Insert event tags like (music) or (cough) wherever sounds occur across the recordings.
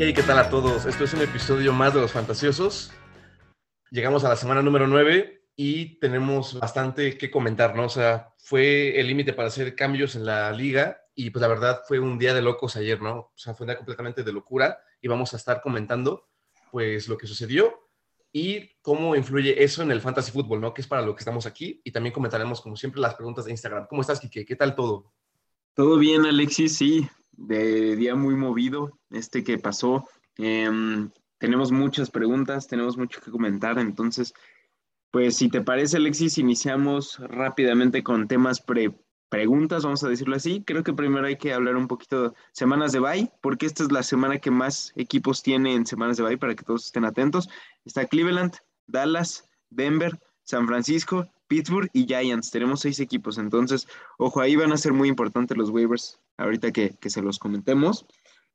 Hey, ¿qué tal a todos? Esto es un episodio más de Los Fantasiosos. Llegamos a la semana número 9 y tenemos bastante que comentar, ¿no? O sea, fue el límite para hacer cambios en la liga y pues la verdad fue un día de locos ayer, ¿no? O sea, fue un día completamente de locura y vamos a estar comentando pues lo que sucedió y cómo influye eso en el fantasy fútbol, ¿no? Que es para lo que estamos aquí y también comentaremos como siempre las preguntas de Instagram. ¿Cómo estás, Kike? ¿Qué tal todo? Todo bien, Alexis, sí, de día muy movido este que pasó. Em, tenemos muchas preguntas, tenemos mucho que comentar, entonces, pues si te parece, Alexis, iniciamos rápidamente con temas pre preguntas, vamos a decirlo así. Creo que primero hay que hablar un poquito de semanas de bye, porque esta es la semana que más equipos tiene en semanas de bye para que todos estén atentos. Está Cleveland, Dallas, Denver, San Francisco, Pittsburgh y Giants. Tenemos seis equipos, entonces, ojo, ahí van a ser muy importantes los waivers ahorita que, que se los comentemos.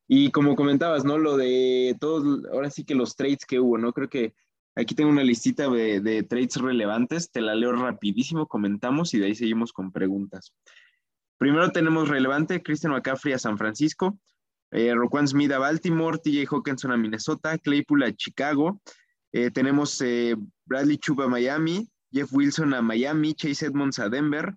Y como comentabas, ¿no? Lo de todos, ahora sí que los trades que hubo, ¿no? Creo que aquí tengo una listita de, de trades relevantes, te la leo rapidísimo, comentamos y de ahí seguimos con preguntas. Primero tenemos relevante Christian McCaffrey a San Francisco, eh, Roquan Smith a Baltimore, TJ Hawkinson a Minnesota, Claypool a Chicago, eh, tenemos eh, Bradley Chubb a Miami, Jeff Wilson a Miami, Chase Edmonds a Denver,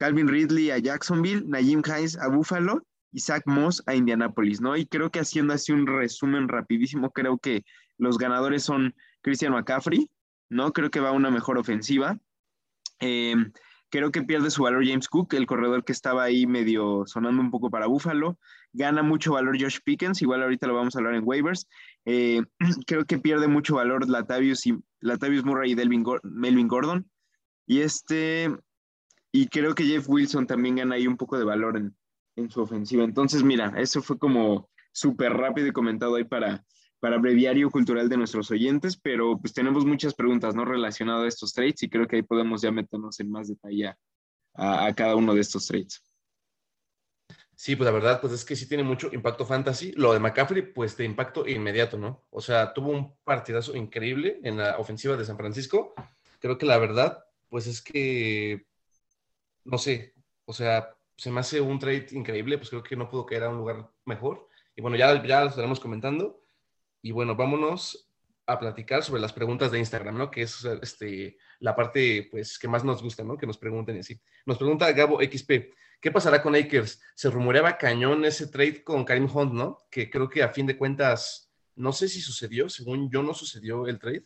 Calvin Ridley a Jacksonville, Najim Hines a Buffalo y Zach Moss a Indianapolis, ¿no? Y creo que haciendo así un resumen rapidísimo, creo que los ganadores son Christian McCaffrey, ¿no? Creo que va a una mejor ofensiva. Eh, creo que pierde su valor James Cook, el corredor que estaba ahí medio sonando un poco para Buffalo. Gana mucho valor Josh Pickens, igual ahorita lo vamos a hablar en waivers. Eh, (clears throat) creo que pierde mucho valor Latavius, y, Latavius Murray y Melvin Gordon. Y este, y creo que Jeff Wilson también gana ahí un poco de valor en, en su ofensiva. Entonces, mira, eso fue como súper rápido y comentado ahí para, para breviario cultural de nuestros oyentes, pero pues tenemos muchas preguntas no relacionadas a estos trades y creo que ahí podemos ya meternos en más detalle a, a, cada uno de estos trades. Sí, pues la verdad, pues es que sí tiene mucho impacto fantasy. Lo de McCaffrey, pues de impacto inmediato, ¿no? O sea, tuvo un partidazo increíble en la ofensiva de San Francisco. Creo que la verdad, pues es que, no sé, o sea, se me hace un trade increíble, pues creo que no pudo caer a un lugar mejor. Y bueno, ya, ya lo estaremos comentando. Y bueno, vámonos a platicar sobre las preguntas de Instagram, ¿no? Que es este, la parte, pues, que más nos gusta, ¿no? Que nos pregunten y así. Nos pregunta Gabo XP, ¿qué pasará con Akers? Se rumoreaba cañón ese trade con Karim Hunt, ¿no? Que creo que a fin de cuentas, no sé si sucedió, según yo no sucedió el trade,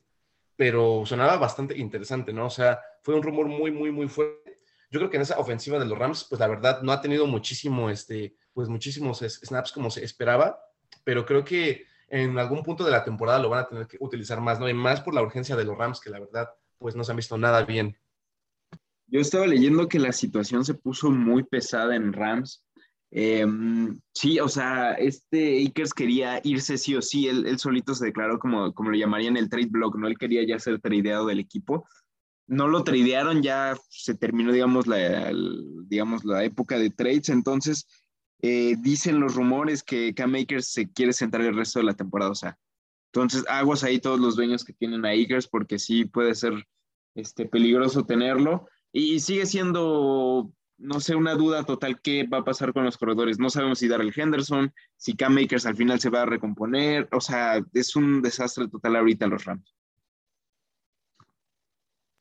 pero sonaba bastante interesante, ¿no? O sea, fue un rumor muy, muy, muy fuerte yo creo que en esa ofensiva de los Rams, pues la verdad no ha tenido muchísimo, este, pues muchísimos snaps como se esperaba, pero creo que en algún punto de la temporada lo van a tener que utilizar más, ¿no? Y más por la urgencia de los Rams, que la verdad, pues no se han visto nada bien. Yo estaba leyendo que la situación se puso muy pesada en Rams. Eh, sí, o sea, este Akers quería irse sí o sí, él, él solito se declaró como, como lo llamarían el trade block, ¿no? Él quería ya ser tradeado del equipo no lo tradearon, ya se terminó, digamos, la, digamos, la época de trades, entonces eh, dicen los rumores que Cam Akers se quiere sentar el resto de la temporada, o sea, entonces aguas ahí todos los dueños que tienen a Akers porque sí puede ser este, peligroso tenerlo. Y sigue siendo, no sé, una duda total qué va a pasar con los corredores, no sabemos si Darrell Henderson, si Cam Akers al final se va a recomponer, o sea, es un desastre total ahorita los Rams.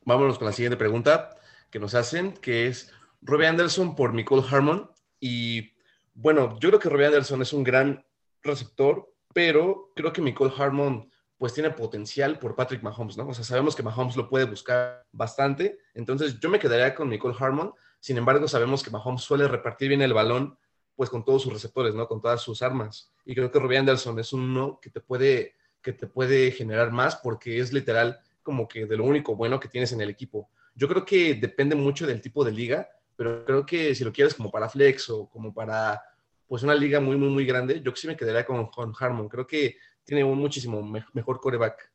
Vámonos con la siguiente pregunta que nos hacen, que es Robbie Anderson por Nicole Harmon. Y bueno, yo creo que Robbie Anderson es un gran receptor, pero creo que Nicole Harmon pues tiene potencial por Patrick Mahomes, ¿no? O sea, sabemos que Mahomes lo puede buscar bastante, entonces yo me quedaría con Nicole Harmon, sin embargo sabemos que Mahomes suele repartir bien el balón pues con todos sus receptores, ¿no? Con todas sus armas. Y creo que Robbie Anderson es uno que te puede, que te puede generar más porque es literal como que de lo único bueno que tienes en el equipo. Yo creo que depende mucho del tipo de liga, pero creo que si lo quieres como para flex o como para pues una liga muy, muy, muy grande, yo sí me quedaría con, con Harmon. Creo que tiene un muchísimo mejor coreback.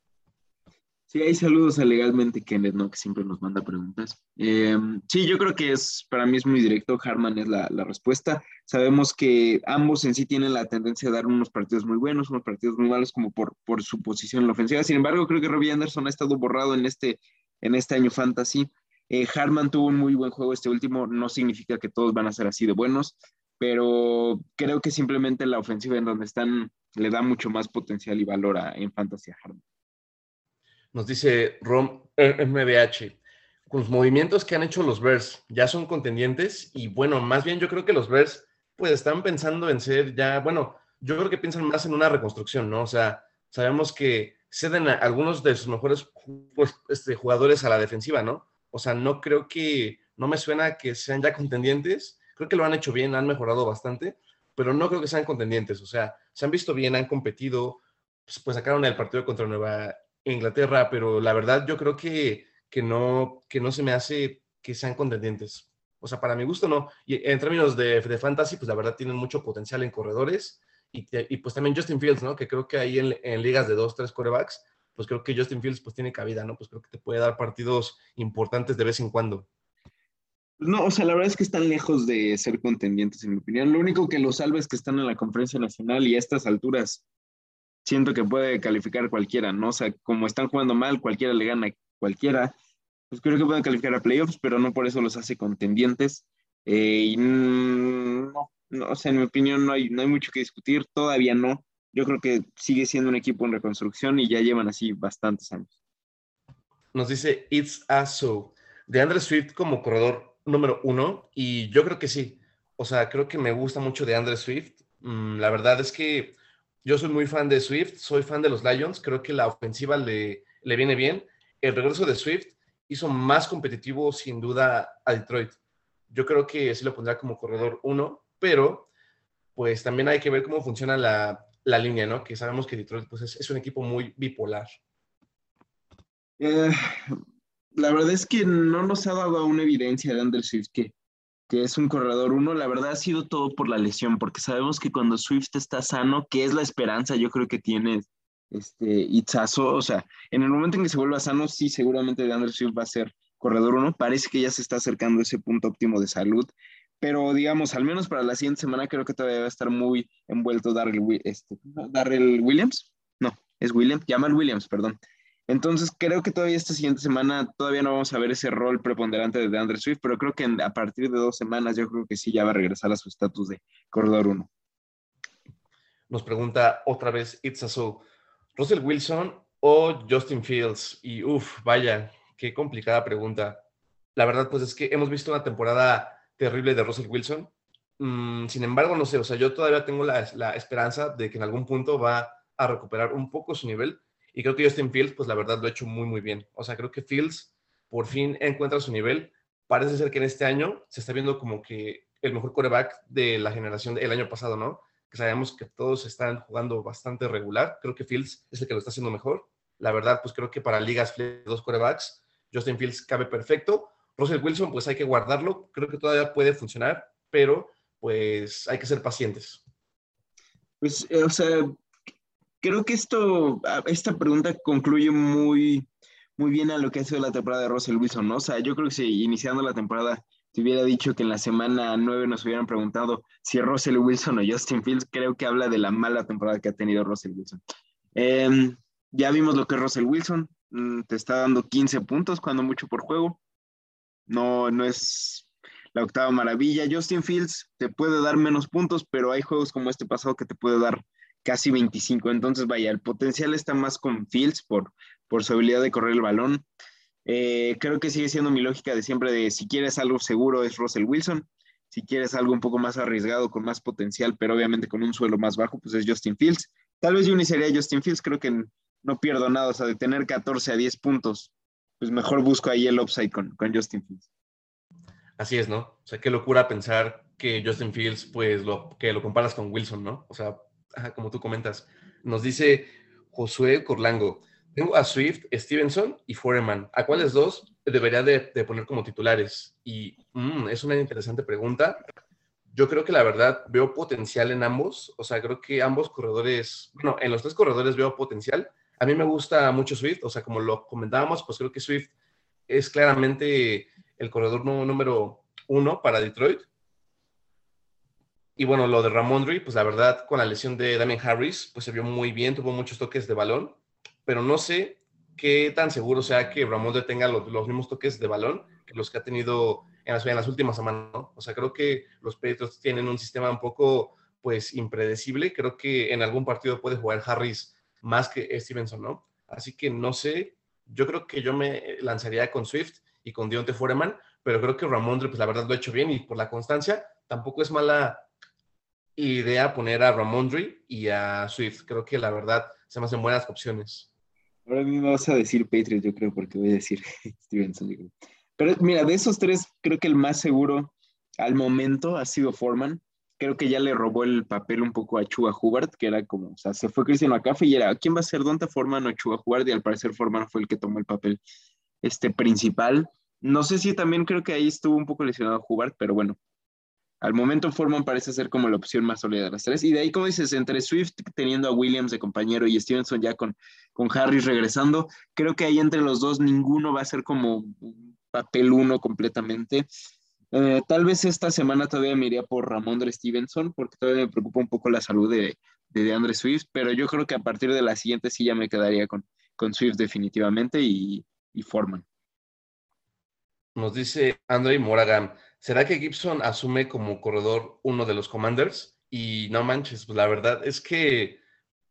Sí, hay saludos a Legalmente Kenneth, ¿no? Que siempre nos manda preguntas. Em, sí, yo creo que es, para mí es muy directo. Harman es la, la, respuesta. Sabemos que ambos en sí tienen la tendencia a dar unos partidos muy buenos, unos partidos muy malos, como por, por su posición en la ofensiva. Sin embargo, creo que Robbie Anderson ha estado borrado en este, en este año fantasy. Eh, Harman tuvo un muy buen juego este último, no significa que todos van a ser así de buenos. pero creo que simplemente la ofensiva en donde están le da mucho más potencial y valor a, en Fantasy Harden. Nos dice Rom MBH, con los movimientos que han hecho los Bears, ya son contendientes y bueno, más bien yo creo que los Bears pues están pensando en ser ya, bueno, yo creo que piensan más en una reconstrucción, ¿no? O sea, sabemos que ceden a algunos de sus mejores pues, este, jugadores a la defensiva, ¿no? O sea, no creo que, no me suena que sean ya contendientes, creo que lo han hecho bien, han mejorado bastante, pero no creo que sean contendientes, o sea, se han visto bien, han competido, pues, pues sacaron el partido contra Nueva Inglaterra, pero la verdad yo creo que, que, no, que no se me hace que sean contendientes. O sea, para mi gusto no. Y en términos de, de fantasy, pues la verdad tienen mucho potencial en corredores y, pues también Justin Fields, ¿no? Que creo que ahí en, ligas de dos, tres corebacks, pues creo que Justin Fields pues tiene cabida, ¿no? Pues creo que te puede dar partidos importantes de vez en cuando. No, o sea, la verdad es que están lejos de ser contendientes, en mi opinión. Lo único que lo salva es que están en la conferencia nacional y a estas alturas siento que puede calificar cualquiera, ¿no? O sea, como están jugando mal, cualquiera le gana a cualquiera. Pues creo que pueden calificar a playoffs, pero no por eso los hace contendientes. Eh, y no, no, o sea, en mi opinión no hay, no hay mucho que discutir, todavía no. Yo creo que sigue siendo un equipo en reconstrucción y ya llevan así bastantes años. Nos dice It's a So, de Andre Swift como corredor número uno, y yo creo que sí. O sea, creo que me gusta mucho de Andre Swift. Mm, la verdad es que yo soy muy fan de Swift, soy fan de los Lions, creo que la ofensiva le, le viene bien. El regreso de Swift hizo más competitivo sin duda a Detroit. Yo creo que sí lo pondrá como corredor uno pero pues también hay que ver cómo funciona la, línea, ¿no? Que sabemos que Detroit pues, es, un equipo muy bipolar. Eh, la verdad es que no nos ha dado una evidencia de Andrew Swift que, que es un corredor uno. La verdad ha sido todo por la lesión, porque sabemos que cuando Swift está sano, que es la esperanza, yo creo que tiene este Itzazo, o sea, en el momento en que se vuelva sano, sí, seguramente de Swift va a ser corredor uno. Parece que ya se está acercando a ese punto óptimo de salud pero digamos, al menos para la siguiente semana creo que todavía va a estar muy envuelto Darrell, este, Williams. No, es Williams, Jamal Williams, perdón. Entonces creo que todavía esta siguiente semana todavía no vamos a ver ese rol preponderante de Andre Swift, pero creo que a partir de dos semanas yo creo que sí ya va a regresar a su estatus de corredor 1. Nos pregunta otra vez Itzazo, ¿Russell Wilson o Justin Fields? Y uff, vaya, qué complicada pregunta. La verdad, pues es que hemos visto una temporada terrible de Russell Wilson. Mm, sin embargo, no sé, o sea, yo todavía tengo la, esperanza de que en algún punto va a recuperar un poco su nivel. Y creo que Justin Fields, pues la verdad lo ha hecho muy, muy bien. O sea, creo que Fields por fin encuentra su nivel. Parece ser que en este año se está viendo como que el mejor quarterback de la generación del año pasado, ¿no? Que sabemos que todos están jugando bastante regular. Creo que Fields es el que lo está haciendo mejor. La verdad, pues creo que para ligas dos quarterbacks, Justin Fields cabe perfecto. Russell Wilson, pues hay que guardarlo. Creo que todavía puede funcionar, pero pues hay que ser pacientes. Pues, eh, o sea, creo que esto, esta pregunta concluye muy, muy bien a lo que ha sido la temporada de Russell Wilson. O sea, yo creo que si iniciando la temporada te hubiera dicho que en la semana 9 nos hubieran preguntado si Russell Wilson o Justin Fields, creo que habla de la mala temporada que ha tenido Russell Wilson. Em, ya vimos lo que es Russell Wilson, mm, te está dando 15 puntos, cuando mucho por juego no, no es la octava maravilla. Justin Fields te puede dar menos puntos, pero hay juegos como este pasado que te puede dar casi 25. Entonces, vaya, el potencial está más con Fields por, por su habilidad de correr el balón. Eh, creo que sigue siendo mi lógica de siempre de si quieres algo seguro es Russell Wilson, si quieres algo un poco más arriesgado, con más potencial, pero obviamente con un suelo más bajo, pues es Justin Fields. Tal vez yo iniciaría Justin Fields, creo que no pierdo nada, o sea, de tener 14 a 10 puntos pues mejor busco ahí el upside con, Justin Fields. Así es, ¿no? O sea, qué locura pensar que Justin Fields, pues, lo, que lo comparas con Wilson, ¿no? O sea, como tú comentas. Nos dice Josué Corlango, tengo a Swift, Stevenson y Foreman. ¿A cuáles dos debería de, poner como titulares? Y mm, es una interesante pregunta. Yo creo que la verdad veo potencial en ambos. O sea, creo que ambos corredores, bueno, en los tres corredores veo potencial. A mí me gusta mucho Swift, o sea, como lo comentábamos, pues creo que Swift es claramente el corredor número uno para Detroit. Y bueno, lo de Ramondre, pues la verdad, con la lesión de Damien Harris, pues se vio muy bien, tuvo muchos toques de balón, pero no sé qué tan seguro sea que Ramondre tenga los, mismos toques de balón que los que ha tenido en las, en las últimas semanas, ¿no? O sea, creo que los Patriots tienen un sistema un poco, pues, impredecible. Creo que en algún partido puede jugar Harris más que Stevenson, ¿no? Así que no sé, yo creo que yo me lanzaría con Swift y con Dionte Foreman, pero creo que Ramondre, pues la verdad lo ha hecho bien y por la constancia, tampoco es mala idea poner a Ramondre y a Swift. Creo que la verdad se me hacen buenas opciones. Ahora mismo vas a decir Patriots, yo creo, porque voy a decir (laughs) Stevenson. Pero mira, de esos tres, creo que el más seguro al momento ha sido Foreman. Creo que ya le robó el papel un poco a Chuba Hubbard, que era como, o sea, se fue Cristian McCaffrey y era, ¿quién va a ser Donta Foreman o Chuba Hubbard? Y al parecer Foreman fue el que tomó el papel este, principal. No sé si también creo que ahí estuvo un poco lesionado Hubbard, pero bueno, al momento Foreman parece ser como la opción más sólida de las tres. Y de ahí, como dices, entre Swift teniendo a Williams de compañero y Stevenson ya con, con Harris regresando, creo que ahí entre los dos ninguno va a ser como papel uno completamente. Eh, tal vez esta semana todavía me iría por Ramondre Stevenson, porque todavía me preocupa un poco la salud de, de Andre Swift, pero yo creo que a partir de la siguiente sí ya me quedaría con, con Swift definitivamente y, y Foreman. Nos dice Andre Moragan, ¿será que Gibson asume como corredor uno de los Commanders? Y no manches, pues la verdad es que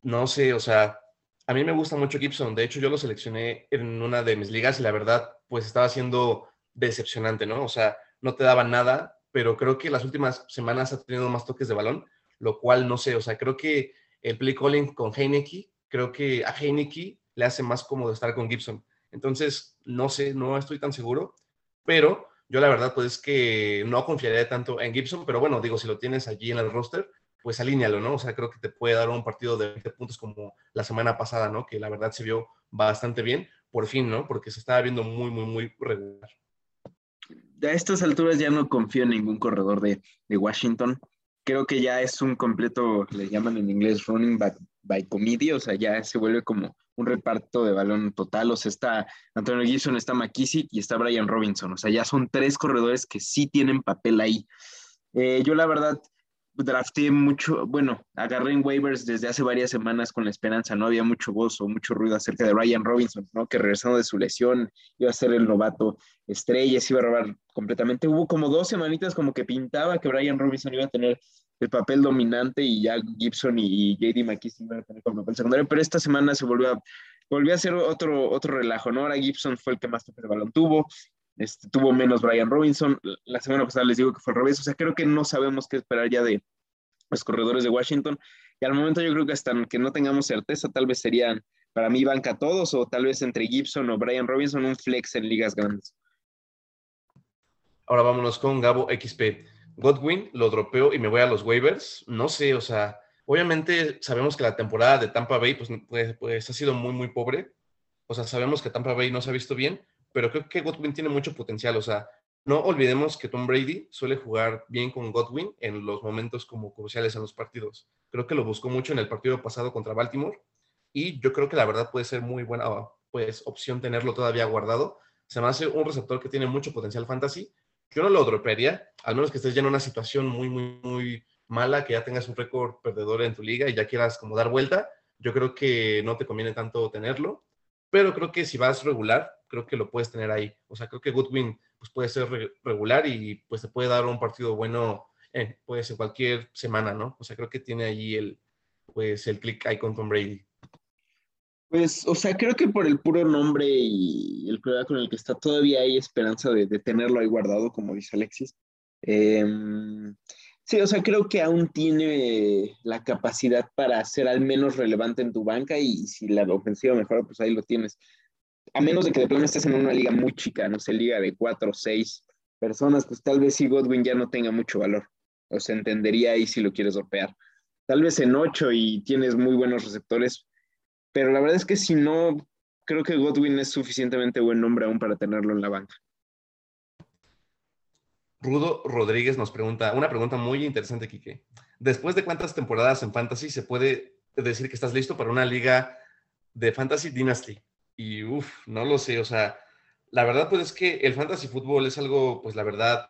no sé, o sea, a mí me gusta mucho Gibson. De hecho, yo lo seleccioné en una de mis ligas y la verdad, pues estaba siendo decepcionante, ¿no? O sea, no te daba nada, pero creo que las últimas semanas ha tenido más toques de balón, lo cual no sé, o sea, creo que el play calling con Heineke, creo que a Heineke le hace más cómodo estar con Gibson. Entonces, no sé, no estoy tan seguro, pero yo la verdad pues es que no confiaría tanto en Gibson, pero bueno, digo, si lo tienes allí en el roster, pues alíñalo, ¿no? O sea, creo que te puede dar un partido de 20 puntos como la semana pasada, ¿no? Que la verdad se vio bastante bien, por fin, ¿no? Porque se estaba viendo muy, muy, muy regular. A estas alturas ya no confío en ningún corredor de, de Washington. Creo que ya es un completo, le llaman en inglés running back by committee, o sea, ya se vuelve como un reparto de balón total. O sea, está Antonio Gibson, está McKissick y está Brian Robinson. O sea, ya son tres corredores que sí tienen papel ahí. Eh, yo la verdad drafté mucho, bueno, agarré en waivers desde hace varias semanas con la esperanza, no había mucho voz o mucho ruido acerca de Brian Robinson, ¿no? Que regresando de su lesión iba a ser el novato estrella, se iba a robar completamente. Hubo como dos semanitas como que pintaba que Brian Robinson iba a tener el papel dominante y ya Gibson y JD McKissick iban a tener como papel secundario, pero esta semana se volvió a, volvió a ser otro, otro relajo, ¿no? Ahora Gibson fue el que más toque de balón tuvo, este, tuvo menos Brian Robinson, la semana pasada les digo que fue al revés, o sea, creo que no sabemos qué esperar ya de los corredores de Washington, y al momento yo creo que hasta que no tengamos certeza, tal vez serían para mí banca todos, o tal vez entre Gibson o Brian Robinson un flex en ligas grandes. Ahora vámonos con Gabo XP. Godwin lo dropeo y me voy a los waivers. No sé, o sea, obviamente sabemos que la temporada de Tampa Bay pues, pues, pues, ha sido muy, muy pobre. O sea, sabemos que Tampa Bay no se ha visto bien, pero creo que Godwin tiene mucho potencial. O sea, no olvidemos que Tom Brady suele jugar bien con Godwin en los momentos como cruciales en los partidos. Creo que lo buscó mucho en el partido pasado contra Baltimore y yo creo que la verdad puede ser muy buena pues, opción tenerlo todavía guardado. Se me hace un receptor que tiene mucho potencial fantasy yo no lo dropearía, al menos que estés ya en una situación muy, muy, muy mala, que ya tengas un récord perdedor en tu liga y ya quieras como dar vuelta. Yo creo que no te conviene tanto tenerlo, pero creo que si vas regular, creo que lo puedes tener ahí. O sea, creo que Goodwin pues, puede ser regular y pues te puede dar un partido bueno, eh, puede ser cualquier semana, ¿no? O sea, creo que tiene ahí el, pues, el click ahí con Tom Brady. Pues, o sea, creo que por el puro nombre y el cuidado con el que está, todavía hay esperanza de, tenerlo ahí guardado, como dice Alexis. Em, sí, o sea, creo que aún tiene la capacidad para ser al menos relevante en tu banca y, si la ofensiva mejora, pues ahí lo tienes. A menos de que de plano estés en una liga muy chica, no sé, liga de cuatro o seis personas, pues tal vez si Godwin ya no tenga mucho valor. O sea, entendería ahí si lo quieres golpear. Tal vez en ocho y tienes muy buenos receptores, pero la verdad es que si no, creo que Godwin es suficientemente buen nombre aún para tenerlo en la banca. Rudo Rodríguez nos pregunta, una pregunta muy interesante, Quique. Después de cuántas temporadas en Fantasy se puede decir que estás listo para una liga de Fantasy Dynasty? Y uff, no lo sé, o sea, la verdad pues es que el Fantasy Fútbol es algo, pues la verdad,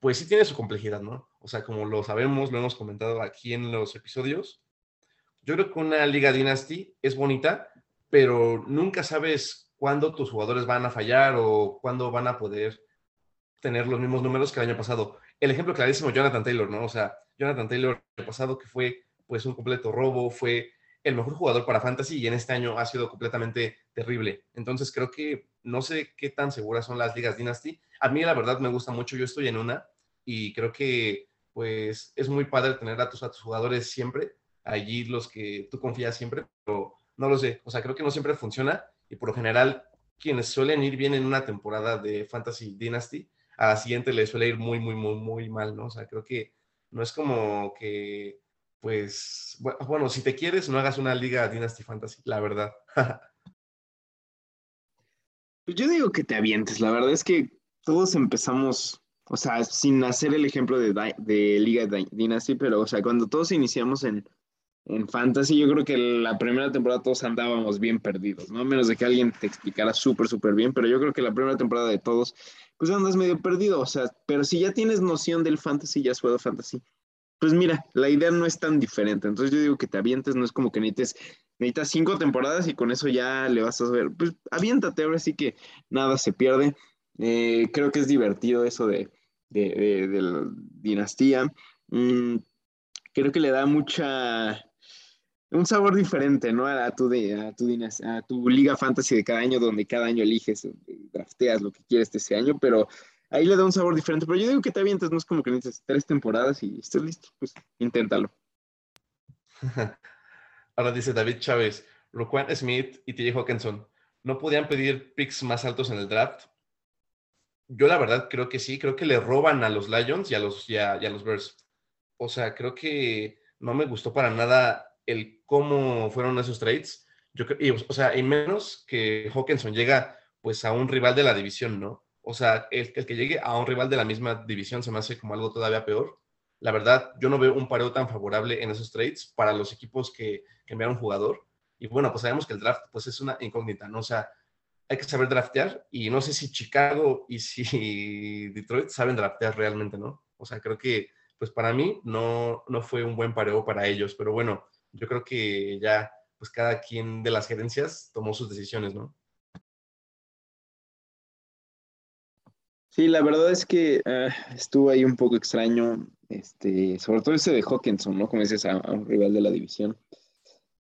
pues sí tiene su complejidad, ¿no? O sea, como lo sabemos, lo hemos comentado aquí en los episodios, yo creo que una Liga Dynasty es bonita, pero nunca sabes cuándo tus jugadores van a fallar o cuándo van a poder tener los mismos números que el año pasado. El ejemplo clarísimo, Jonathan Taylor, ¿no? O sea, Jonathan Taylor el pasado que fue pues un completo robo, fue el mejor jugador para Fantasy y en este año ha sido completamente terrible. Entonces creo que no sé qué tan seguras son las ligas Dynasty. A mí la verdad me gusta mucho, yo estoy en una y creo que pues es muy padre tener a tus, a tus jugadores siempre, allí los que tú confías siempre, pero no lo sé, o sea, creo que no siempre funciona y por lo general quienes suelen ir bien en una temporada de Fantasy Dynasty, a la siguiente les suele ir muy, muy, muy, muy mal, ¿no? O sea, creo que no es como que, pues, bueno, si te quieres, no hagas una liga Dynasty Fantasy, la verdad. (laughs) pues yo digo que te avientes, la verdad es que todos empezamos o sea, sin hacer el ejemplo de, de Liga Dynasty, pero, o sea, cuando todos iniciamos en, en Fantasy, yo creo que la primera temporada todos andábamos bien perdidos, ¿no? Menos de que alguien te explicara súper, súper bien, pero yo creo que la primera temporada de todos, pues andas medio perdido, o sea, pero si ya tienes noción del Fantasy, ya has Fantasy, pues mira, la idea no es tan diferente, entonces yo digo que te avientes, no es como que necesites, necesitas cinco temporadas y con eso ya le vas a ver, pues aviéntate, ahora sí que nada se pierde. Eh, creo que es divertido eso de, de, la dinastía. Mm, creo que le da mucha un sabor diferente, ¿no? A tu, a, tu, a tu liga fantasy de cada año, donde cada año eliges, eh, drafteas lo que quieres de ese año, pero ahí le da un sabor diferente. Pero yo digo que te avientas, no es como que necesites tres temporadas y estés listo, pues inténtalo. (laughs) Ahora dice David Chávez, Roquan Smith y TJ Hawkinson, ¿no podían pedir picks más altos en el draft? Yo la verdad creo que sí, creo que le roban a los Lions y a los, y a, los Bears. O sea, creo que no me gustó para nada el cómo fueron esos trades. Yo, y, o sea, y menos que Hawkinson llega pues a un rival de la división, ¿no? O sea, el, que llegue a un rival de la misma división se me hace como algo todavía peor. La verdad, yo no veo un pareo tan favorable en esos trades para los equipos que, que envían un jugador. Y bueno, pues sabemos que el draft pues es una incógnita, ¿no? O sea, hay que saber draftear y no sé si Chicago y si (laughs) Detroit saben draftear realmente, ¿no? O sea, creo que, pues para mí no, no fue un buen pareo para ellos, pero bueno, yo creo que ya, pues cada quien de las gerencias tomó sus decisiones, ¿no? Sí, la verdad es que ah, estuvo ahí un poco extraño, este, sobre todo ese de Hawkinson, ¿no? Como dices, a, un rival de la división.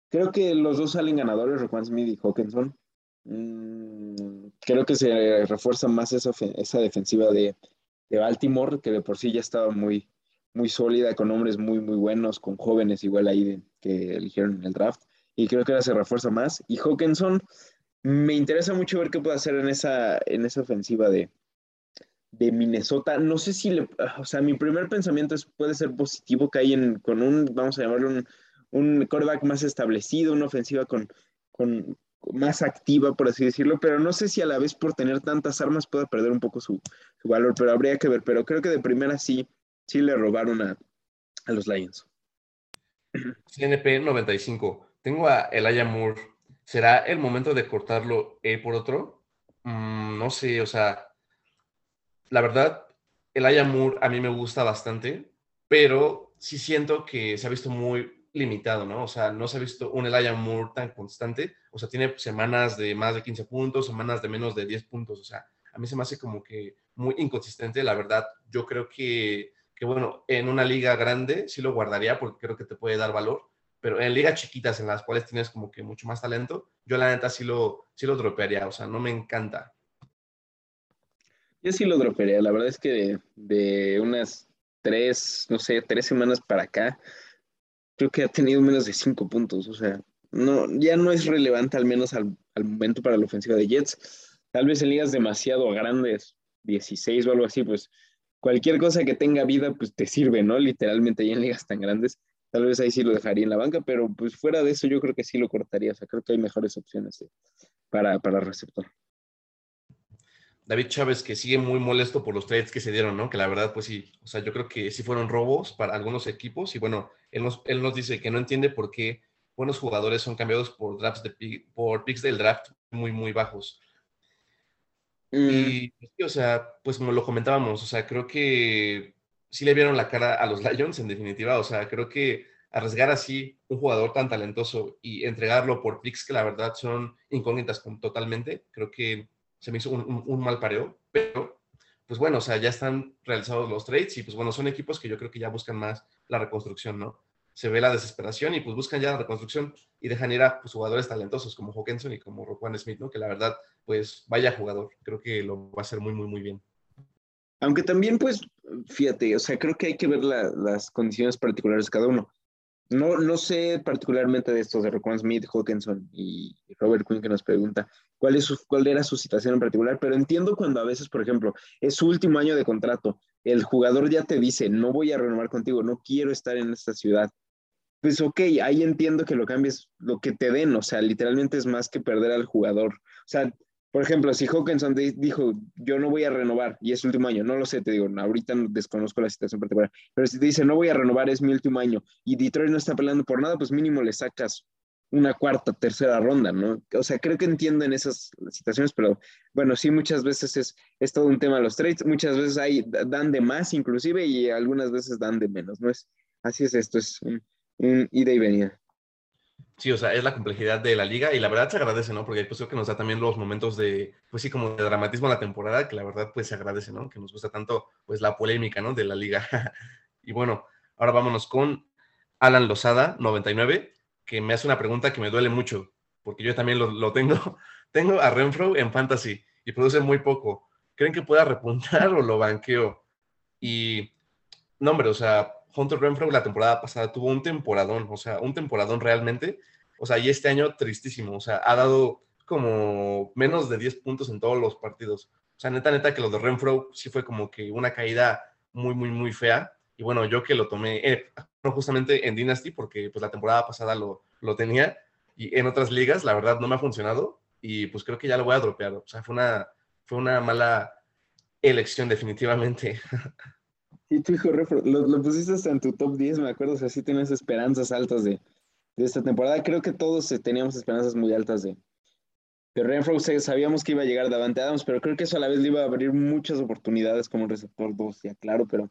Creo que los dos salen ganadores, Roquan Smith y Hawkinson. Mm, creo que se refuerza más esa, esa defensiva de, de, Baltimore, que de por sí ya estaba muy, muy sólida, con hombres muy, muy buenos, con jóvenes igual ahí que eligieron en el draft. Y creo que ahora se refuerza más. Y Hawkinson, me interesa mucho ver qué puede hacer en esa, en esa ofensiva de, de Minnesota. No sé si le, o sea, mi primer pensamiento es puede ser positivo que hay en, con un, vamos a llamarlo un, un quarterback más establecido, una ofensiva con, con, más activa, por así decirlo, pero no sé si a la vez por tener tantas armas pueda perder un poco su, valor, pero habría que ver, pero creo que de primera sí, sí le robaron a, los Lions. CNP 95. Tengo a Elijah Moore. ¿Será el momento de cortarlo por otro? Mm, no sé, o sea, la verdad, Elijah Moore a mí me gusta bastante, pero sí siento que se ha visto muy limitado, ¿no? O sea, no se ha visto un Elijah Moore tan constante. O sea, tiene semanas de más de 15 puntos, semanas de menos de 10 puntos. O sea, a mí se me hace como que muy inconsistente. La verdad, yo creo que, que bueno, en una liga grande sí lo guardaría porque creo que te puede dar valor. Pero en ligas chiquitas en las cuales tienes como que mucho más talento, yo la neta sí lo, sí lo dropearía. O sea, no me encanta. Yo sí lo dropearía. La verdad es que de unas tres, no sé, tres semanas para acá, creo que ha tenido menos de cinco puntos, o sea, no, ya no es relevante al menos al, momento para la ofensiva de Jets. Tal vez en ligas demasiado grandes, 16 o algo así, pues cualquier cosa que tenga vida, pues te sirve, ¿no? Literalmente ya en ligas tan grandes, tal vez ahí sí lo dejaría en la banca, pero pues fuera de eso yo creo que sí lo cortaría, o sea, creo que hay mejores opciones para, para receptor. David Chávez, que sigue muy molesto por los trades que se dieron, ¿no? Que la verdad, pues sí, o sea, yo creo que sí fueron robos para algunos equipos y bueno, él nos, él nos dice que no entiende por qué buenos jugadores son cambiados por drafts de por picks del draft muy, muy bajos. Y, o sea, pues como lo comentábamos, o sea, creo que sí le vieron la cara a los (laughs) Lions en definitiva, o sea, creo que arriesgar así un jugador tan talentoso y entregarlo por picks que la verdad son incógnitas totalmente, creo que se me hizo un, un mal pareo, pero pues bueno, o sea, ya están realizados los trades y pues bueno, son equipos que yo creo que ya buscan más la reconstrucción, ¿no? Se ve la desesperación y pues buscan ya la reconstrucción y dejan ir a pues, jugadores talentosos como Hawkinson y como Roquan Smith, ¿no? Que la verdad, pues vaya jugador, creo que lo va a hacer muy, muy, muy bien. Aunque también, pues, fíjate, o sea, creo que hay que ver las condiciones particulares de cada uno. No, no sé particularmente de estos de Roquan Smith, Hawkinson y Robert Quinn que nos pregunta cuál, es cuál era su situación en particular, pero entiendo cuando a veces, por ejemplo, es su último año de contrato, el jugador ya te dice, no voy a renovar contigo, no quiero estar en esta ciudad. Pues ok, ahí entiendo que lo cambies, lo que te den, o sea, literalmente es más que perder al jugador. O sea, por ejemplo, si Hawkinson dijo, yo no voy a renovar y es último año, no lo sé, te digo, ahorita desconozco la situación particular, pero si te dice, no voy a renovar, es mi último año y Detroit no está peleando por nada, pues mínimo le sacas una cuarta, tercera ronda, ¿no? O sea, creo que entiendo en esas situaciones, pero bueno, sí, muchas veces es, es todo un tema los trades, muchas veces hay, dan de más inclusive y algunas veces dan de menos, ¿no? Es, así es esto, es ida y venida. Sí, o sea, es la complejidad de la liga y la verdad se agradece, ¿no? Porque pues creo que nos da también los momentos de, pues sí, como de dramatismo en la temporada, que la verdad pues se agradece, ¿no? Que nos gusta tanto pues la polémica, ¿no? De la liga. (laughs) y bueno, ahora vámonos con Alan Lozada, 99, que me hace una pregunta que me duele mucho, porque yo también lo, tengo. (laughs) tengo a Renfro en Fantasy y produce muy poco. ¿Creen que pueda repuntar (laughs) o lo banqueo? Y, no, hombre, o sea, Hunter Renfro la temporada pasada tuvo un temporadón, o sea, un temporadón realmente. O sea, y este año tristísimo, o sea, ha dado como menos de 10 puntos en todos los partidos. O sea, neta, neta, que lo de Renfro sí fue como que una caída muy, muy, muy fea. Y bueno, yo que lo tomé eh, justamente en Dynasty, porque pues la temporada pasada lo, lo tenía, y en otras ligas, la verdad, no me ha funcionado. Y pues creo que ya lo voy a dropear. O sea, fue una, fue una mala elección definitivamente. (laughs) Y tu hijo lo, lo, pusiste hasta en tu top 10, me acuerdo, o sea, sí tienes esperanzas altas de, de esta temporada. Creo que todos eh, teníamos esperanzas muy altas de, de Renfro. Sabíamos que iba a llegar Davante Adams, pero creo que eso a la vez le iba a abrir muchas oportunidades como receptor 2, ya claro, pero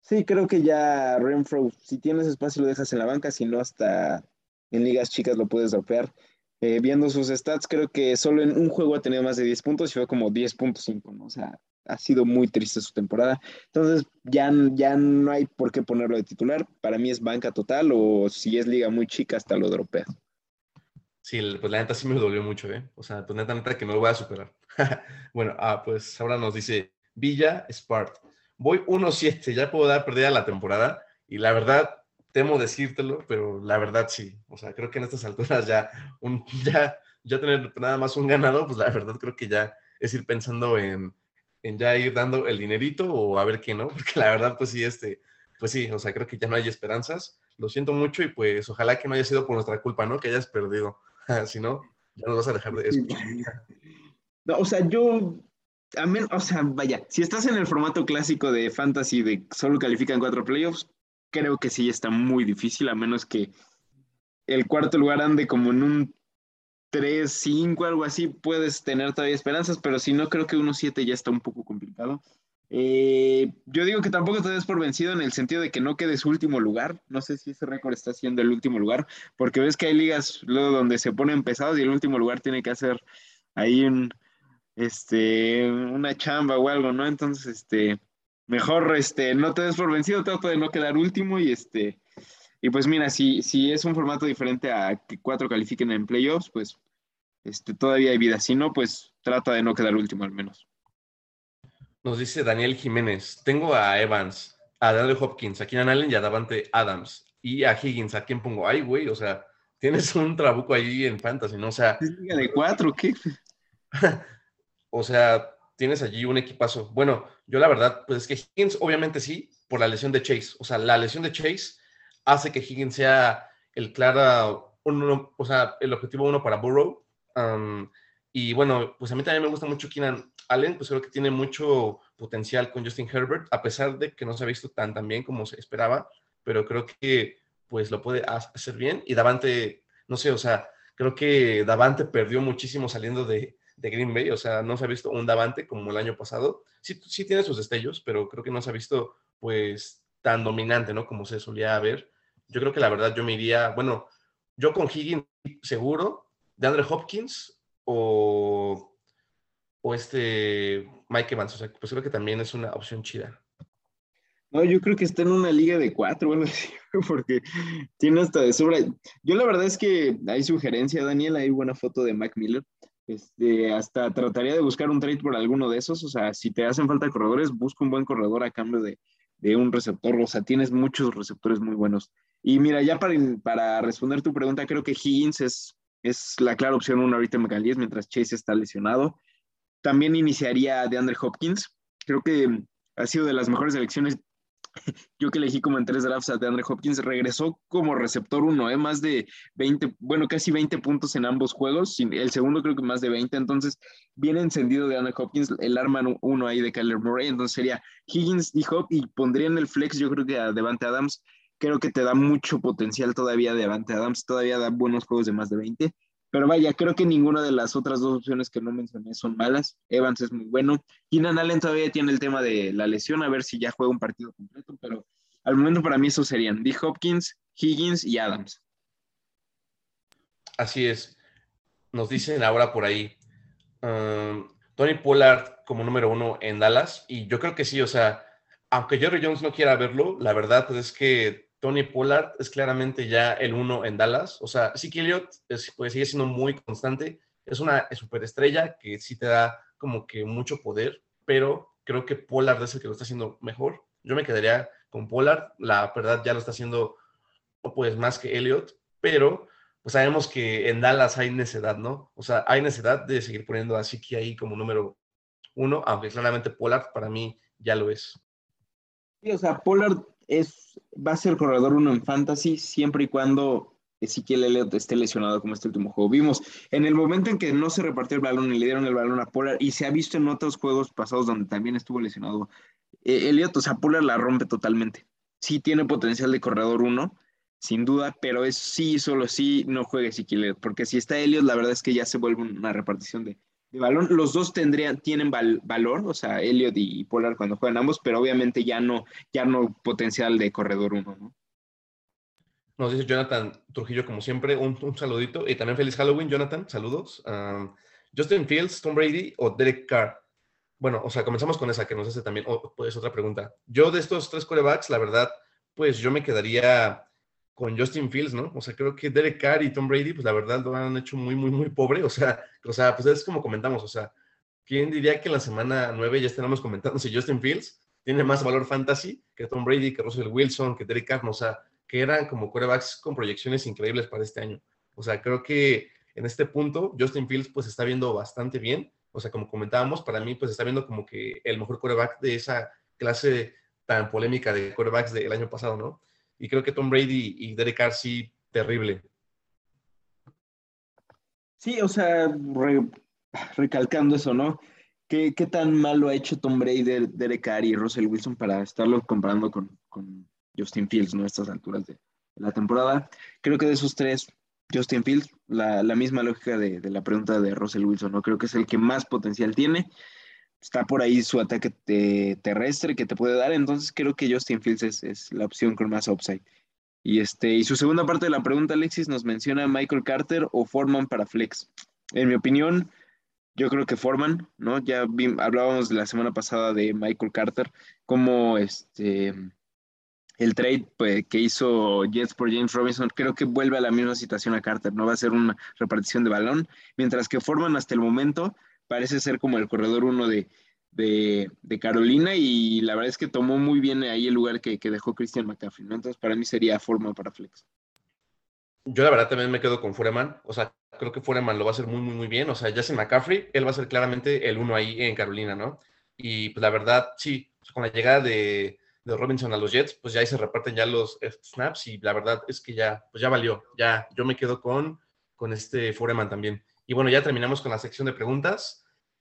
sí, creo que ya Renfro, si tienes espacio lo dejas en la banca, si no hasta en ligas chicas lo puedes dropear. Eh, viendo sus stats, creo que solo en un juego ha tenido más de 10 puntos y fue como 10.5, ¿no? O sea, ha sido muy triste su temporada. Entonces, ya, ya no hay por qué ponerlo de titular. Para mí es banca total o si es liga muy chica, hasta lo dropea. Sí, pues la neta sí me dolió mucho, ¿eh? O sea, pues neta, neta que no lo voy a superar. (laughs) bueno, ah, pues ahora nos dice Villa Spart. Voy 1-7, ya puedo dar perdida la temporada y la verdad, temo decírtelo, pero la verdad sí. O sea, creo que en estas alturas ya, un, (laughs) ya, ya tener nada más un ganado, pues la verdad creo que ya es ir pensando en, en ya ir dando el dinerito o a ver qué no, (laughs) porque la verdad, pues sí, este, pues sí, o sea, creo que ya no hay esperanzas. Lo siento mucho y pues ojalá que no haya sido por nuestra culpa, ¿no? Que hayas perdido. (laughs) si no, ya nos vas a dejar de eso. (laughs) No, o sea, yo, a mí, o sea, vaya, si estás en el formato clásico de fantasy de solo califican cuatro playoffs, creo que sí está muy difícil, a menos que el cuarto lugar ande como en un 3, 5, algo así, puedes tener todavía esperanzas, pero si no, creo que 1-7 ya está un poco complicado. Eh, yo digo que tampoco te des por vencido en el sentido de que no quedes último lugar. No sé si ese récord está siendo el último lugar, porque ves que hay ligas luego donde se ponen pesados y el último lugar tiene que hacer ahí un, este, una chamba o algo, ¿no? Entonces, este, mejor, este, no te des por vencido, trata de no quedar último y este, y pues mira, si, si es un formato diferente a que cuatro califiquen en playoffs, pues este, todavía hay vida. Si no, pues trata de no quedar último al menos. Nos dice Daniel Jiménez, tengo a Evans, a Daniel Hopkins, a Keenan Allen y a Davante Adams. Y a Higgins, ¿a quién pongo? Ay, güey, o sea, tienes (laughs) un trabuco ahí en Fantasy, ¿no? O sea... de cuatro qué? (laughs) o sea, tienes allí un equipazo. Bueno, yo la verdad, pues es que Higgins obviamente sí, por la lesión de Chase. O sea, la lesión de Chase hace que Higgins sea el claro, o sea, el objetivo uno para Burrow. y bueno, pues a mí también me gusta mucho Keenan Allen, pues creo que tiene mucho potencial con Justin Herbert, a pesar de que no se ha visto tan, tan bien como se esperaba, pero creo que pues lo puede hacer bien. Y Davante, no sé, o sea, creo que Davante perdió muchísimo saliendo de, de Green Bay, o sea, no se ha visto un Davante como el año pasado. Sí, sí tiene sus destellos, pero creo que no se ha visto pues tan dominante, ¿no? Como se solía ver. Yo creo que la verdad yo me iría, bueno, yo con Higgins seguro, de Andre Hopkins o, o este Mike Evans. O sea, pues creo que también es una opción chida. No, yo creo que está en una liga de cuatro, bueno, (laughs) porque tiene hasta de sobra. Yo la verdad es que hay sugerencia, Daniel, hay buena foto de Mac Miller. Este, hasta trataría de buscar un trade por alguno de esos. O sea, si te hacen falta corredores, busca un buen corredor a cambio de, de un receptor. O sea, tienes muchos receptores muy buenos. Y mira, ya para, para responder tu pregunta, creo que Higgins es, es la clara opción uno ahorita en McAleese, mientras Chase está lesionado. También iniciaría de Andre Hopkins. Creo que ha sido de las mejores elecciones (laughs) yo que elegí como en tres drafts a DeAndre Hopkins, regresó como receptor uno, ¿eh? más de 20, bueno, casi 20 puntos en ambos juegos, el segundo creo que más de 20, entonces viene encendido de DeAndre Hopkins, el arma uno ahí de Kyler Murray, entonces sería Higgins y Hop y pondría en el flex yo creo que a Devante Adams, creo que te da mucho potencial todavía Devante Adams, todavía da buenos juegos de más de 20, pero vaya, creo que ninguna de las otras dos opciones que no mencioné son malas. Evans es muy bueno. Keenan Allen todavía tiene el tema de la lesión, a ver si ya juega un partido completo, pero al momento para mí esos serían D. Hopkins, Higgins y Adams. Así es. Nos dicen ahora por ahí, um, Tony Pollard como número uno en Dallas, y yo creo que sí, o sea, aunque Jerry Jones no quiera verlo, la verdad es que Tony Pollard es claramente ya el uno en Dallas. O sea, sí Elliott pues, sigue siendo muy constante. Es una superestrella que sí te da como que mucho poder, pero creo que Pollard es el que lo está haciendo mejor. Yo me quedaría con Pollard. La verdad ya lo está haciendo pues más que Elliott, pero pues sabemos que en Dallas hay necesidad, ¿no? O sea, hay necesidad de seguir poniendo a Siki ahí como número uno, aunque claramente Pollard para mí ya lo es. Sí, o sea, Pollard va a ser corredor uno en fantasy siempre y cuando Ezequiel Elliott esté lesionado como este último juego. Vimos en el momento en que no se repartió el balón y le dieron el balón a Pollard y se ha visto en otros juegos pasados donde también estuvo lesionado eh, Elliott, o sea, Pollard la rompe totalmente. Sí tiene potencial de corredor uno, sin duda, pero es sí, solo sí no juegue Ezequiel Elliott, porque si está Elliott, la verdad es que ya se vuelve una repartición de, de balón. Los dos tendrían, tienen valor, o sea, Elliot y Polar cuando juegan ambos, pero obviamente ya no, ya no potencial de corredor uno, ¿no? Nos dice Jonathan Trujillo, como siempre, un, saludito. Y también feliz Halloween, Jonathan, saludos. Justin Fields, Tom Brady o Derek Carr. Bueno, o sea, comenzamos con esa que nos hace también, pues otra pregunta. Yo de estos tres corebacks, la verdad, pues yo me quedaría con Justin Fields, ¿no? O sea, creo que Derek Carr y Tom Brady, pues la verdad lo han hecho muy, muy, muy pobre. O sea, o sea, pues es como comentamos, o sea, ¿quién diría que en la semana 9 ya estamos comentando si Justin Fields tiene más valor fantasy que Tom Brady, que Russell Wilson, que Derek Carr? O sea, que eran como quarterbacks con proyecciones increíbles para este año. O sea, creo que en este punto Justin Fields pues está viendo bastante bien. O sea, como comentábamos, para mí pues está viendo como que el mejor quarterback de esa clase tan polémica de quarterbacks del año pasado, ¿no? Y creo que Tom Brady y Derek Carr sí, terrible. Sí, o sea, recalcando eso, ¿no? ¿Qué, ¿Qué, tan malo ha hecho Tom Brady, Derek Carr y Russell Wilson para estarlo comparando con, con Justin Fields, ¿no? A estas alturas de, la temporada. Creo que de esos tres, Justin Fields, la, la misma lógica de, de, la pregunta de Russell Wilson, ¿no? Creo que es el que más potencial tiene está por ahí su ataque terrestre que te puede dar, entonces creo que Justin Fields es, la opción con más upside. Y, este, y su segunda parte de la pregunta, Alexis, nos menciona Michael Carter o Foreman para Flex. En mi opinión, yo creo que Foreman, ¿no? Ya hablábamos la semana pasada de Michael Carter, como este, el trade pues, que hizo Jets por James Robinson, creo que vuelve a la misma situación a Carter, no va a ser una repartición de balón, mientras que Foreman hasta el momento parece ser como el corredor uno de, Carolina y la verdad es que tomó muy bien ahí el lugar que, dejó Christian McCaffrey, ¿no? Entonces para mí sería forma para Flex. Yo la verdad también me quedo con Foreman, o sea, creo que Foreman lo va a hacer muy, muy, muy bien, o sea, ya sin McCaffrey, él va a ser claramente el uno ahí en Carolina, ¿no? Y pues la verdad, sí, con la llegada de, Robinson a los Jets, pues ya ahí se reparten ya los snaps y la verdad es que ya, pues ya valió, ya yo me quedo con, con este Foreman también. Y bueno, ya terminamos con la sección de preguntas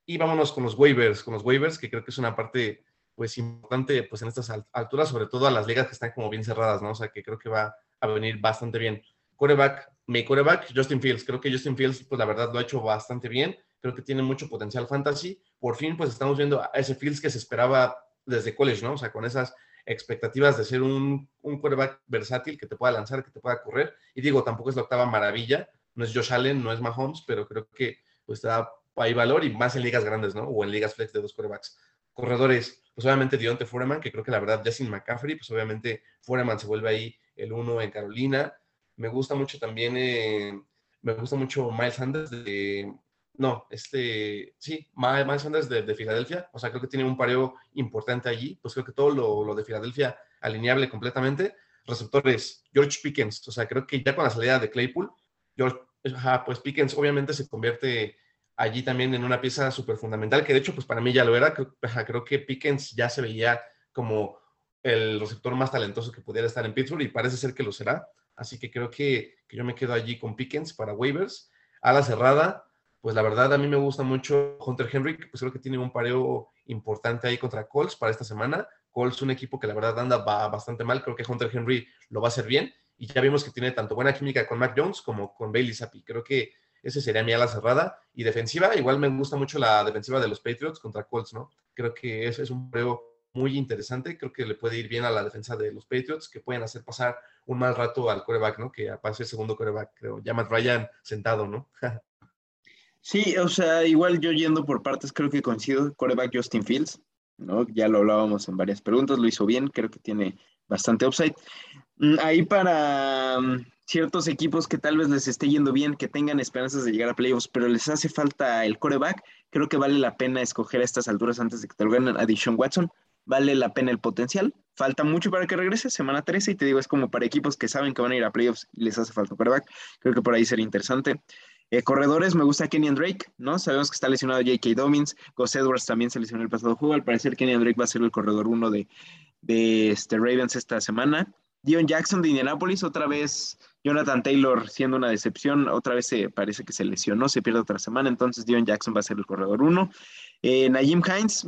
y vámonos con los waivers, con los waivers, que creo que es una parte pues importante pues en estas alturas, sobre todo a las ligas que están como bien cerradas, ¿no? O sea, que creo que va a venir bastante bien. Coreback, mi coreback, Justin Fields. Creo que Justin Fields, pues la verdad lo ha hecho bastante bien. Creo que tiene mucho potencial fantasy. Por fin, pues estamos viendo a ese Fields que se esperaba desde college, ¿no? O sea, con esas expectativas de ser un, un quarterback versátil que te pueda lanzar, que te pueda correr. Y digo, tampoco es la octava maravilla, no es Josh Allen, no es Mahomes, pero creo que pues te da hay valor y más en ligas grandes, ¿no? O en ligas flex de dos corebacks. Corredores, pues obviamente Dionte Foreman, que creo que la verdad ya McCaffrey, pues obviamente Foreman se vuelve ahí el uno en Carolina. Me gusta mucho también, eh, me gusta mucho Miles Sanders de, no, este, sí, Miles Sanders de, de, Filadelfia, o sea, creo que tiene un pareo importante allí, pues creo que todo lo, lo de Filadelfia alineable completamente. Receptores, George Pickens, o sea, creo que ya con la salida de Claypool, George, pues Pickens obviamente se convierte allí también en una pieza súper fundamental, que de hecho, pues para mí ya lo era. Creo, que Pickens ya se veía como el receptor más talentoso que pudiera estar en Pittsburgh y parece ser que lo será. Así que creo que, que yo me quedo allí con Pickens para waivers. A la cerrada, pues la verdad a mí me gusta mucho Hunter Henry, pues creo que tiene un pareo importante ahí contra Colts para esta semana. Colts un equipo que la verdad anda bastante mal, creo que Hunter Henry lo va a hacer bien y ya vimos que tiene tanto buena química con Mac Jones como con Bailey Zappi. Creo que ese sería mi ala cerrada. Y defensiva, igual me gusta mucho la defensiva de los Patriots contra Colts, ¿no? Creo que ese es un juego muy interesante. Creo que le puede ir bien a la defensa de los Patriots, que pueden hacer pasar un mal rato al coreback, ¿no? Que pase el segundo coreback, creo. Ya Ryan sentado, ¿no? (laughs) sí, o sea, igual yo yendo por partes, creo que coincido. Coreback Justin Fields, ¿no? Ya lo hablábamos en varias preguntas, lo hizo bien, creo que tiene bastante upside. Mm, ahí para mm, ciertos equipos que tal vez les esté yendo bien, que tengan esperanzas de llegar a playoffs, pero les hace falta el coreback, creo que vale la pena escoger a estas alturas antes de que te lo ganen a Dishon Watson. Vale la pena el potencial. Falta mucho para que regrese, semana 13, y te digo, es como para equipos que saben que van a ir a playoffs y les hace falta coreback. Creo que por ahí sería interesante. Eh, corredores, me gusta Kenyan Drake, ¿no? Sabemos que está lesionado J.K. Dobbins, Gus Edwards también se lesionó el pasado juego. Al parecer, Kenyan Drake va a ser el corredor uno de, de este Ravens esta semana. Dion Jackson de Indianapolis, otra vez Jonathan Taylor siendo una decepción, otra vez se, parece que se lesionó, se pierde otra semana, entonces Dion Jackson va a ser el corredor uno. Eh, Najim Hines,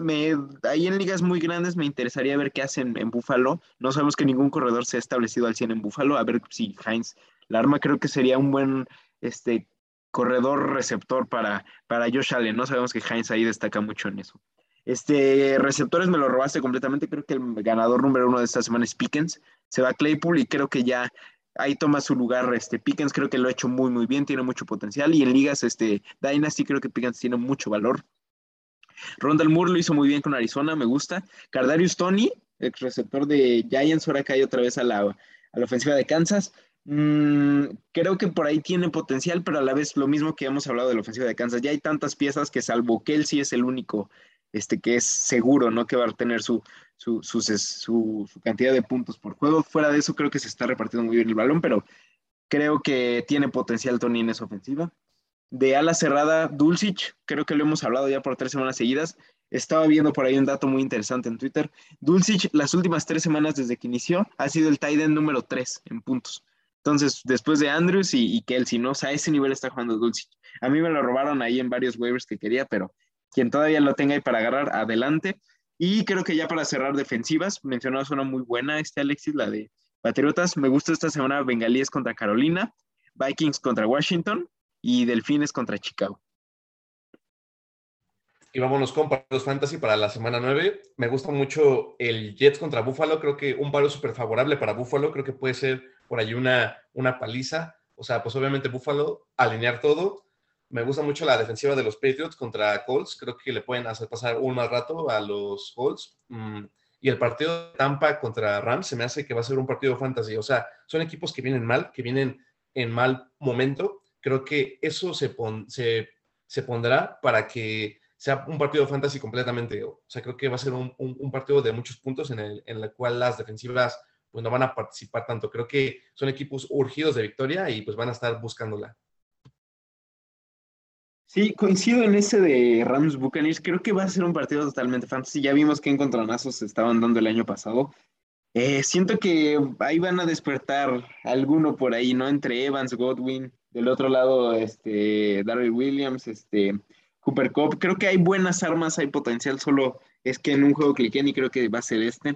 ahí en ligas muy grandes me interesaría ver qué hacen en Buffalo. No sabemos que ningún corredor se ha establecido al 100 en Buffalo, a ver si Hines la arma creo que sería un buen este, corredor receptor para, para Josh Allen. No sabemos que Hines ahí destaca mucho en eso. Este, receptores me lo robaste completamente. Creo que el ganador número uno de esta semana es Pickens. Se va Claypool y creo que ya ahí toma su lugar este Pickens. Creo que lo ha hecho muy, muy bien. Tiene mucho potencial. Y en ligas este, Dynasty creo que Pickens tiene mucho valor. Rondal Moore lo hizo muy bien con Arizona. Me gusta. Cardarius Tony, ex receptor de Giants, ahora cae otra vez a la, a la ofensiva de Kansas. Mm, creo que por ahí tiene potencial, pero a la vez lo mismo que hemos hablado de la ofensiva de Kansas. Ya hay tantas piezas que salvo Kelsey es el único este, que es seguro, ¿no? Que va a tener su, su, su, cantidad de puntos por juego. Fuera de eso, creo que se está repartiendo muy bien el balón, pero creo que tiene potencial Tony en esa ofensiva. De ala cerrada, Dulcich, creo que lo hemos hablado ya por tres semanas seguidas. Estaba viendo por ahí un dato muy interesante en Twitter. Dulcich, las últimas tres semanas desde que inició, ha sido el tight end número tres en puntos. Entonces, después de Andrews y, y Kelsey, ¿no? O sea, a ese nivel está jugando Dulcich. A mí me lo robaron ahí en varios waivers que quería, pero quien todavía lo tenga ahí para agarrar, adelante. Y creo que ya para cerrar defensivas, mencionabas una muy buena, este Alexis, la de Patriotas. Me gusta esta semana Bengalíes contra Carolina, Vikings contra Washington y Delfines contra Chicago. Y vámonos con partidos fantasy para la semana 9. Me gusta mucho el Jets contra Buffalo. Creo que un paro súper favorable para Buffalo. Creo que puede ser por ahí una, una paliza. O sea, pues obviamente Buffalo alinear todo me gusta mucho la defensiva de los Patriots contra Colts. Creo que le pueden hacer pasar un mal rato a los Colts. Mm, y el partido de Tampa contra Rams se me hace que va a ser un partido fantasy. O sea, son equipos que vienen mal, que vienen en mal momento. Creo que eso se, se, pondrá para que sea un partido fantasy completamente. O sea, creo que va a ser un, partido de muchos puntos en el, en el cual las defensivas pues, no van a participar tanto. Creo que son equipos urgidos de victoria y pues van a estar buscándola. Sí, coincido en ese de Rams Buccaneers. Creo que va a ser un partido totalmente fantasy. Ya vimos que encontronazos se estaban dando el año pasado. Eh, siento que ahí van a despertar alguno por ahí, ¿no? Entre Evans, Godwin, del otro lado, este, Darryl Williams, este, Cooper Cup. Creo que hay buenas armas, hay potencial, solo es que en un juego cliqué y creo que va a ser este.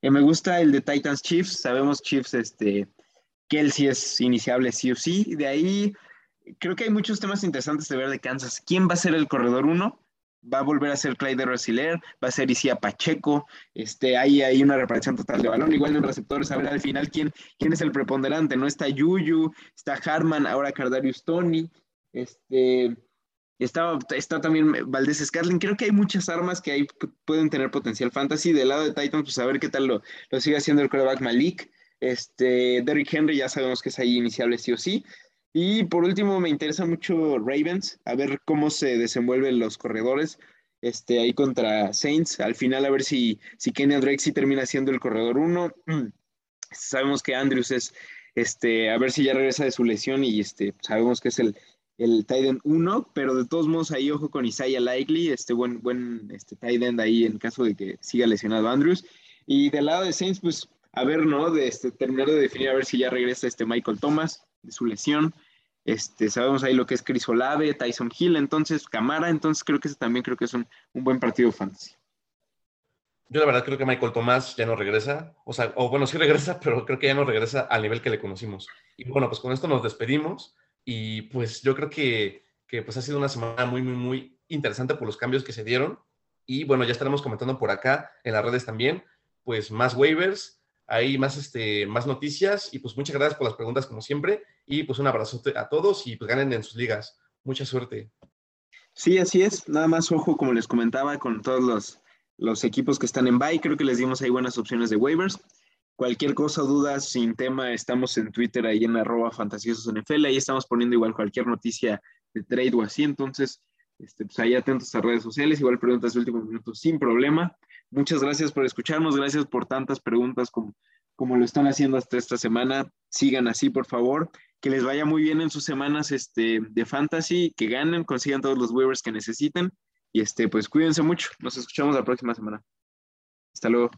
Eh, me gusta el de Titans Chiefs. Sabemos Chiefs, este, Kelsey es iniciable sí o sí. De ahí creo que hay muchos temas interesantes de ver de Kansas. ¿Quién va a ser el corredor uno? ¿Va a volver a ser Clyde Rosiler? ¿Va a ser Isia Pacheco? Este, hay, hay una repartición total de balón. Igual en receptores, ver al final quién, quién es el preponderante. No está Yuyu, está Harman, ahora Cardarius Tony. Este, Está, está también Valdés Scarlin. Creo que hay muchas armas que ahí pueden tener potencial fantasy. Del lado de Titans, pues a ver qué tal lo, lo sigue haciendo el quarterback Malik. Este, Derrick Henry ya sabemos que es ahí iniciable sí o sí. Y por último, me interesa mucho Ravens, a ver cómo se desenvuelven los corredores este, ahí contra Saints. Al final, a ver si, si Kenny Drake sí termina siendo el corredor uno. (clears throat) Sabemos que Andrews es, este, a ver si ya regresa de su lesión y este, sabemos que es el, el tight end 1, pero de todos modos ahí ojo con Isaiah Likely, este buen, buen este, tight ahí en caso de que siga lesionado Andrews. Y del lado de Saints, pues a ver, ¿no? De este, terminar de definir a ver si ya regresa este Michael Thomas de su lesión. Este, sabemos ahí lo que es Chris Olave, Tyson Hill, entonces Camara, entonces creo que ese también creo que es un, un buen partido fantasy. Yo la verdad creo que Michael Thomas ya no regresa, o sea, o bueno, sí regresa, (laughs) pero creo que ya no regresa al nivel que le conocimos. Y bueno, pues con esto nos despedimos. Y pues yo creo que, que pues ha sido una semana muy, muy, muy interesante por los cambios que se dieron. Y bueno, ya estaremos comentando por acá en las redes también, pues más waivers, hay más, este, más noticias. Y pues muchas gracias por las preguntas como siempre. Y pues un abrazo a todos y pues ganen en sus ligas. Mucha suerte. Sí, así es. Nada más ojo, como les comentaba, con todos los, los equipos que están en bye. Creo que les dimos ahí buenas opciones de waivers. Cualquier cosa, dudas, sin tema, estamos en Twitter ahí en arroba NFL. Ahí estamos poniendo igual cualquier noticia de trade o así. Entonces, este, pues ahí atentos a redes sociales. Igual preguntas de último minuto sin problema. Muchas gracias por escucharnos. Gracias por tantas preguntas como, como lo están haciendo hasta esta semana. Sigan así, por favor. Que les vaya muy bien en sus semanas este, de fantasy, que ganen, consigan todos los waivers que necesiten. Y este, pues cuídense mucho. Nos escuchamos la próxima semana. Hasta luego.